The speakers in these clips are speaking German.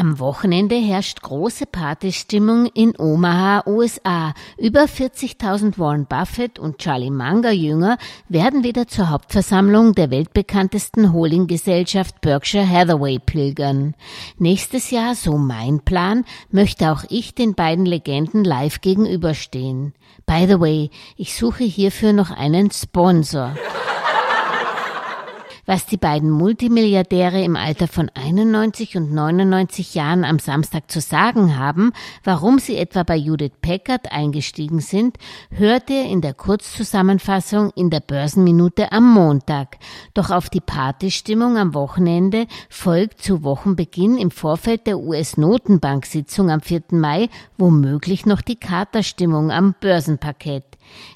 Am Wochenende herrscht große Partystimmung in Omaha, USA. Über 40.000 Warren Buffett und Charlie Munger Jünger werden wieder zur Hauptversammlung der weltbekanntesten Holdinggesellschaft Berkshire Hathaway pilgern. Nächstes Jahr, so mein Plan, möchte auch ich den beiden Legenden live gegenüberstehen. By the way, ich suche hierfür noch einen Sponsor was die beiden Multimilliardäre im Alter von 91 und 99 Jahren am Samstag zu sagen haben, warum sie etwa bei Judith Packard eingestiegen sind, hört ihr in der Kurzzusammenfassung in der Börsenminute am Montag. Doch auf die Partystimmung am Wochenende folgt zu Wochenbeginn im Vorfeld der US-Notenbank-Sitzung am 4. Mai womöglich noch die Katerstimmung am Börsenparkett.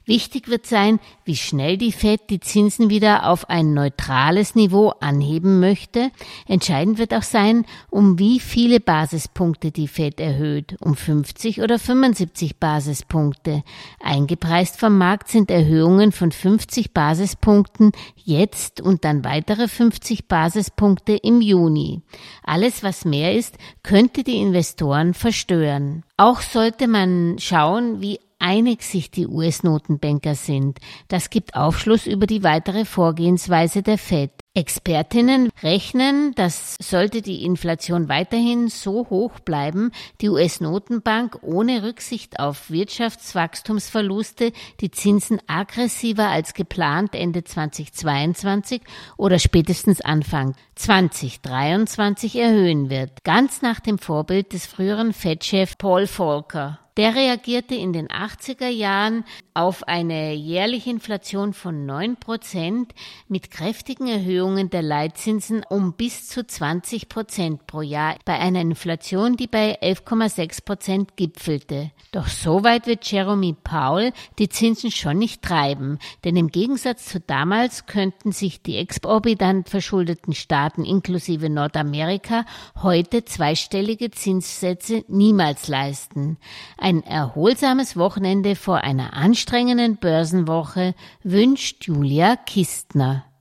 Wichtig wird sein, wie schnell die Fed die Zinsen wieder auf ein neutrales Niveau anheben möchte. Entscheidend wird auch sein, um wie viele Basispunkte die Fed erhöht, um 50 oder 75 Basispunkte. Eingepreist vom Markt sind Erhöhungen von 50 Basispunkten jetzt und dann weitere 50 Basispunkte im Juni. Alles, was mehr ist, könnte die Investoren verstören. Auch sollte man schauen, wie einig sich die US-Notenbanker sind. Das gibt Aufschluss über die weitere Vorgehensweise der Fed. Expertinnen rechnen, dass sollte die Inflation weiterhin so hoch bleiben, die US-Notenbank ohne Rücksicht auf Wirtschaftswachstumsverluste die Zinsen aggressiver als geplant Ende 2022 oder spätestens Anfang 2023 erhöhen wird, ganz nach dem Vorbild des früheren Fed-Chef Paul Volcker. Der reagierte in den 80er Jahren auf eine jährliche Inflation von 9 Prozent mit kräftigen Erhöhungen der Leitzinsen um bis zu 20 Prozent pro Jahr bei einer Inflation, die bei 11,6 Prozent gipfelte. Doch so weit wird Jeremy Powell die Zinsen schon nicht treiben, denn im Gegensatz zu damals könnten sich die exorbitant verschuldeten Staaten inklusive Nordamerika heute zweistellige Zinssätze niemals leisten. Ein erholsames Wochenende vor einer anstrengenden Börsenwoche wünscht Julia Kistner.